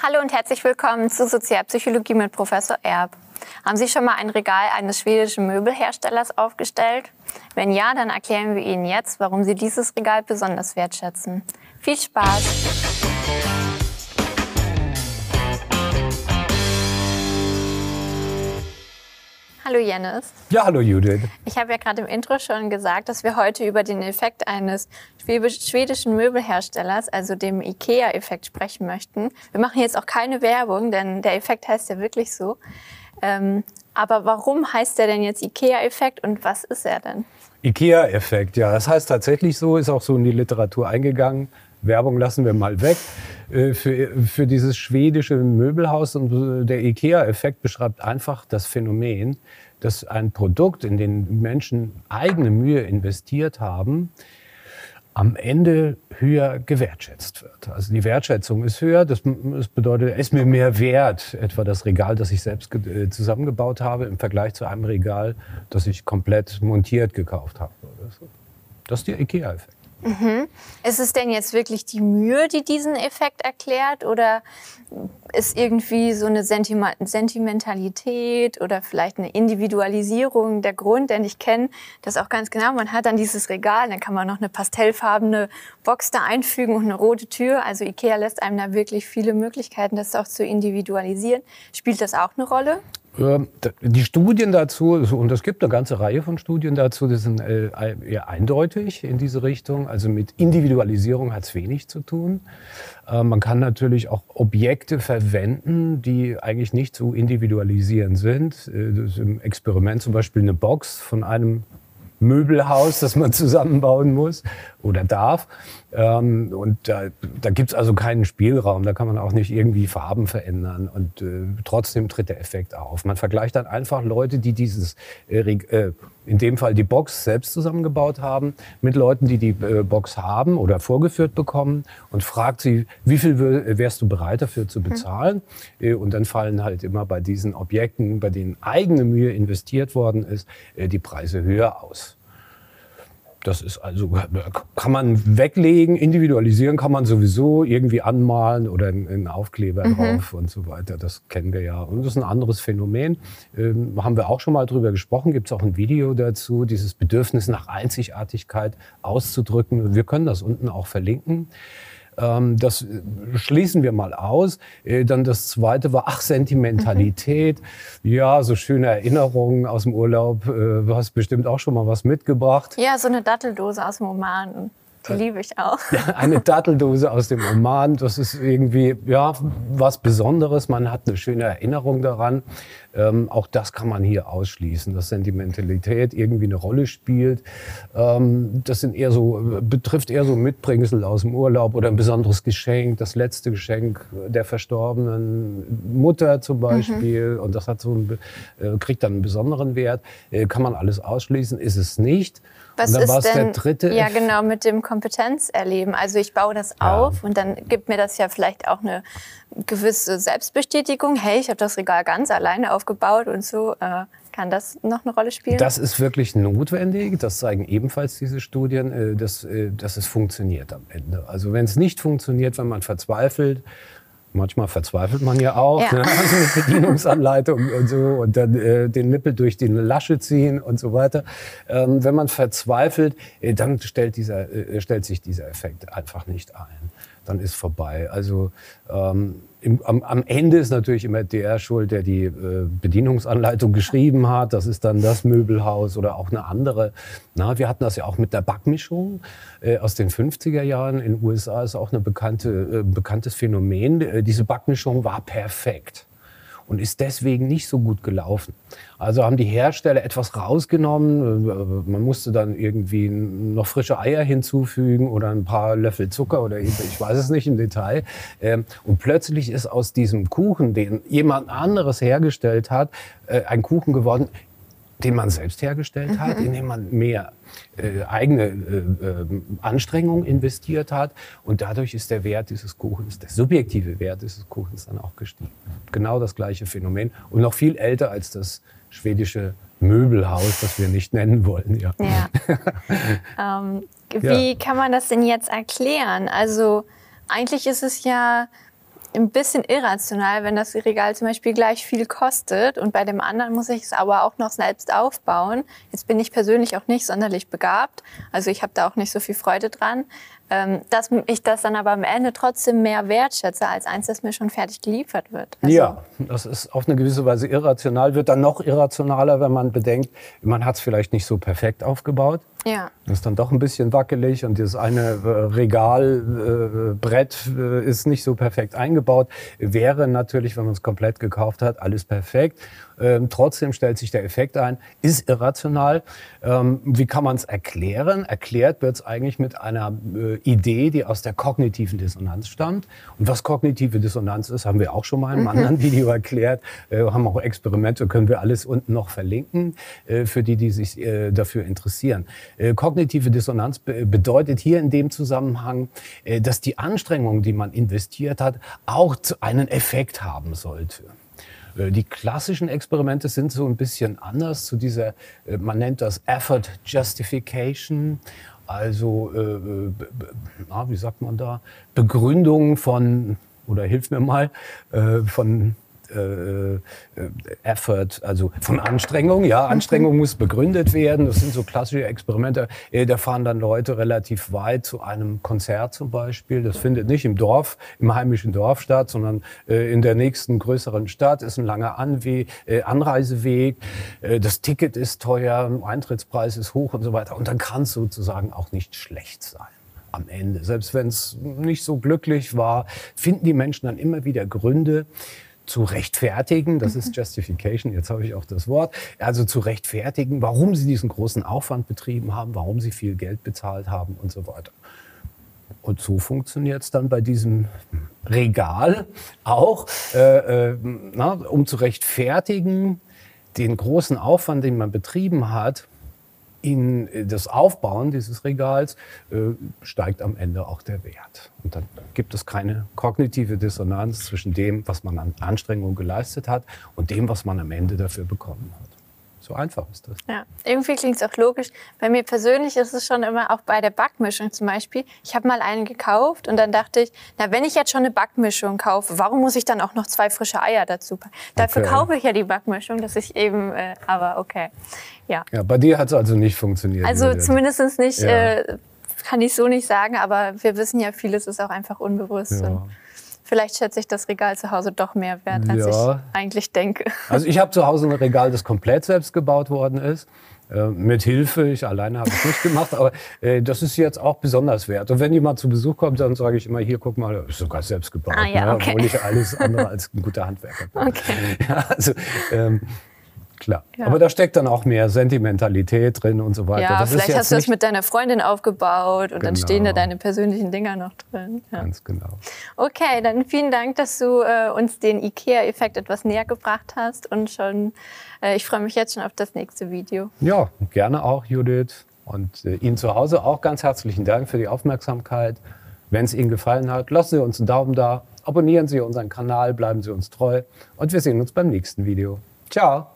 Hallo und herzlich willkommen zu Sozialpsychologie mit Professor Erb. Haben Sie schon mal ein Regal eines schwedischen Möbelherstellers aufgestellt? Wenn ja, dann erklären wir Ihnen jetzt, warum Sie dieses Regal besonders wertschätzen. Viel Spaß! Hallo Jennis. Ja, hallo Judith. Ich habe ja gerade im Intro schon gesagt, dass wir heute über den Effekt eines schwedischen Möbelherstellers, also dem IKEA-Effekt, sprechen möchten. Wir machen jetzt auch keine Werbung, denn der Effekt heißt ja wirklich so. Ähm, aber warum heißt der denn jetzt IKEA-Effekt und was ist er denn? IKEA-Effekt, ja, das heißt tatsächlich so, ist auch so in die Literatur eingegangen. Werbung lassen wir mal weg. Äh, für, für dieses schwedische Möbelhaus und der IKEA-Effekt beschreibt einfach das Phänomen, dass ein Produkt, in dem Menschen eigene Mühe investiert haben, am Ende höher gewertschätzt wird. Also die Wertschätzung ist höher. Das, das bedeutet, es ist mir mehr wert, etwa das Regal, das ich selbst äh, zusammengebaut habe, im Vergleich zu einem Regal, das ich komplett montiert gekauft habe. Das ist der IKEA-Effekt. Mhm. Ist es denn jetzt wirklich die Mühe, die diesen Effekt erklärt? Oder ist irgendwie so eine Sentimentalität oder vielleicht eine Individualisierung der Grund? Denn ich kenne das auch ganz genau. Man hat dann dieses Regal, dann kann man noch eine pastellfarbene Box da einfügen und eine rote Tür. Also Ikea lässt einem da wirklich viele Möglichkeiten, das auch zu individualisieren. Spielt das auch eine Rolle? Die Studien dazu, und es gibt eine ganze Reihe von Studien dazu, die sind äh, eher eindeutig in diese Richtung. Also mit Individualisierung hat es wenig zu tun. Ähm, man kann natürlich auch Objekte verwenden, die eigentlich nicht so individualisieren sind. Äh, Im Experiment zum Beispiel eine Box von einem Möbelhaus, das man zusammenbauen muss oder darf. Ähm, und da, da gibt es also keinen Spielraum. Da kann man auch nicht irgendwie Farben verändern. Und äh, trotzdem tritt der Effekt auf. Man vergleicht dann einfach Leute, die dieses, äh, äh, in dem Fall die Box selbst zusammengebaut haben, mit Leuten, die die äh, Box haben oder vorgeführt bekommen und fragt sie, wie viel wärst du bereit dafür zu bezahlen? Mhm. und dann fallen halt immer bei diesen Objekten, bei denen eigene Mühe investiert worden ist, äh, die Preise höher aus. Das ist also, kann man weglegen, individualisieren kann man sowieso, irgendwie anmalen oder einen Aufkleber mhm. drauf und so weiter. Das kennen wir ja. Und das ist ein anderes Phänomen. Ähm, haben wir auch schon mal drüber gesprochen, gibt es auch ein Video dazu, dieses Bedürfnis nach Einzigartigkeit auszudrücken. Wir können das unten auch verlinken. Ähm, das äh, schließen wir mal aus. Äh, dann das zweite war, ach, Sentimentalität. Mhm. Ja, so schöne Erinnerungen aus dem Urlaub. Äh, du hast bestimmt auch schon mal was mitgebracht. Ja, so eine Datteldose aus dem Oman. Die liebe ich auch. Eine Datteldose aus dem Oman, das ist irgendwie ja was Besonderes. Man hat eine schöne Erinnerung daran. Ähm, auch das kann man hier ausschließen, dass Sentimentalität irgendwie eine Rolle spielt. Ähm, das sind eher so, betrifft eher so Mitbringsel aus dem Urlaub oder ein besonderes Geschenk, das letzte Geschenk der verstorbenen Mutter zum Beispiel. Mhm. Und das hat so ein, äh, kriegt dann einen besonderen Wert. Äh, kann man alles ausschließen? Ist es nicht. Was ist denn, der dritte? Ja, genau, mit dem Kompetenzerleben. Also ich baue das ja. auf und dann gibt mir das ja vielleicht auch eine gewisse Selbstbestätigung. Hey, ich habe das Regal ganz alleine aufgebaut und so. Äh, kann das noch eine Rolle spielen? Das ist wirklich notwendig. Das zeigen ebenfalls diese Studien, äh, dass, äh, dass es funktioniert am Ende. Also wenn es nicht funktioniert, wenn man verzweifelt, Manchmal verzweifelt man ja auch, ja. Ne? Also mit Bedienungsanleitung und so und dann äh, den Nippel durch die Lasche ziehen und so weiter. Ähm, wenn man verzweifelt, äh, dann stellt, dieser, äh, stellt sich dieser Effekt einfach nicht ein. Dann ist vorbei. Also ähm, im, am, am, Ende ist natürlich immer der schuld, der die äh, Bedienungsanleitung geschrieben hat. Das ist dann das Möbelhaus oder auch eine andere. Na, wir hatten das ja auch mit der Backmischung äh, aus den 50er Jahren. In den USA ist auch ein bekannte, äh, bekanntes Phänomen. Äh, diese Backmischung war perfekt und ist deswegen nicht so gut gelaufen. Also haben die Hersteller etwas rausgenommen. Äh, man musste dann irgendwie noch frische Eier hinzufügen oder ein paar Löffel Zucker oder ich weiß es nicht im Detail. Ähm, und plötzlich ist aus diesem Kuchen, den jemand anderes hergestellt hat, äh, ein Kuchen geworden, den man selbst hergestellt mhm. hat, in dem man mehr äh, eigene äh, äh, Anstrengung investiert hat. Und dadurch ist der Wert dieses Kuchens, der subjektive Wert dieses Kuchens dann auch gestiegen. Genau das gleiche Phänomen und noch viel älter als das schwedische Möbelhaus, das wir nicht nennen wollen. Ja. ja. ähm, wie ja. kann man das denn jetzt erklären? Also eigentlich ist es ja ein bisschen irrational, wenn das Regal zum Beispiel gleich viel kostet und bei dem anderen muss ich es aber auch noch selbst aufbauen. Jetzt bin ich persönlich auch nicht sonderlich begabt, also ich habe da auch nicht so viel Freude dran ähm, dass ich das dann aber am Ende trotzdem mehr wertschätze als eins, das mir schon fertig geliefert wird. Also ja, das ist auf eine gewisse Weise irrational, wird dann noch irrationaler, wenn man bedenkt, man hat es vielleicht nicht so perfekt aufgebaut. Ja. Das ist dann doch ein bisschen wackelig und das eine äh, Regalbrett äh, äh, ist nicht so perfekt eingebaut. Wäre natürlich, wenn man es komplett gekauft hat, alles perfekt. Ähm, trotzdem stellt sich der Effekt ein, ist irrational. Ähm, wie kann man es erklären? Erklärt wird es eigentlich mit einer äh, Idee, die aus der kognitiven Dissonanz stammt. Und was kognitive Dissonanz ist, haben wir auch schon mal in einem mhm. anderen Video erklärt. Äh, haben auch Experimente, können wir alles unten noch verlinken, äh, für die, die sich äh, dafür interessieren. Äh, kognitive Dissonanz bedeutet hier in dem Zusammenhang, äh, dass die Anstrengung, die man investiert hat, auch einen Effekt haben sollte. Äh, die klassischen Experimente sind so ein bisschen anders zu dieser, man nennt das Effort Justification, also äh, na, wie sagt man da, Begründung von, oder hilf mir mal, äh, von äh, äh, Effort, also von Anstrengung. Ja, Anstrengung muss begründet werden. Das sind so klassische Experimente. Äh, da fahren dann Leute relativ weit zu einem Konzert zum Beispiel. Das findet nicht im Dorf, im heimischen Dorf statt, sondern äh, in der nächsten größeren Stadt. Ist ein langer Anwe äh, Anreiseweg. Äh, das Ticket ist teuer, Eintrittspreis ist hoch und so weiter. Und dann kann es sozusagen auch nicht schlecht sein am Ende. Selbst wenn es nicht so glücklich war, finden die Menschen dann immer wieder Gründe, zu rechtfertigen, das ist. Justification, jetzt habe ich auch das Wort, also zu rechtfertigen, warum sie diesen großen Aufwand betrieben haben, warum sie viel Geld bezahlt haben und so weiter. Und so funktioniert es dann bei diesem Regal auch, äh, äh, na, um zu rechtfertigen, den großen Aufwand, den man betrieben hat, in das Aufbauen dieses Regals äh, steigt am Ende auch der Wert. Und dann gibt es keine kognitive Dissonanz zwischen dem, was man an Anstrengung geleistet hat und dem, was man am Ende dafür bekommen hat. So einfach ist das. Ja, irgendwie klingt es auch logisch. Bei mir persönlich ist es schon immer auch bei der Backmischung zum Beispiel. Ich habe mal einen gekauft und dann dachte ich, na, wenn ich jetzt schon eine Backmischung kaufe, warum muss ich dann auch noch zwei frische Eier dazu packen? Dafür okay. kaufe ich ja die Backmischung, dass ich eben, äh, aber okay. Ja. ja, bei dir hat es also nicht funktioniert. Also zumindest nicht, ja. äh, kann ich so nicht sagen, aber wir wissen ja, vieles ist auch einfach unbewusst. Ja. Vielleicht schätze ich das Regal zu Hause doch mehr wert, als ja. ich eigentlich denke. Also ich habe zu Hause ein Regal, das komplett selbst gebaut worden ist. Äh, mit Hilfe, ich alleine habe es nicht gemacht, aber äh, das ist jetzt auch besonders wert. Und wenn jemand zu Besuch kommt, dann sage ich immer, hier, guck mal, ist sogar selbst gebaut, ah, ja, ne? okay. obwohl ich alles andere als ein guter Handwerker bin. Okay. Ja, also, ähm, Klar. Ja. Aber da steckt dann auch mehr Sentimentalität drin und so weiter. Ja, das vielleicht hast du das mit deiner Freundin aufgebaut und genau. dann stehen da deine persönlichen Dinger noch drin. Ja. Ganz genau. Okay, dann vielen Dank, dass du äh, uns den IKEA-Effekt etwas näher gebracht hast und schon, äh, ich freue mich jetzt schon auf das nächste Video. Ja, gerne auch, Judith. Und äh, Ihnen zu Hause auch ganz herzlichen Dank für die Aufmerksamkeit. Wenn es Ihnen gefallen hat, lassen Sie uns einen Daumen da, abonnieren Sie unseren Kanal, bleiben Sie uns treu und wir sehen uns beim nächsten Video. Ciao!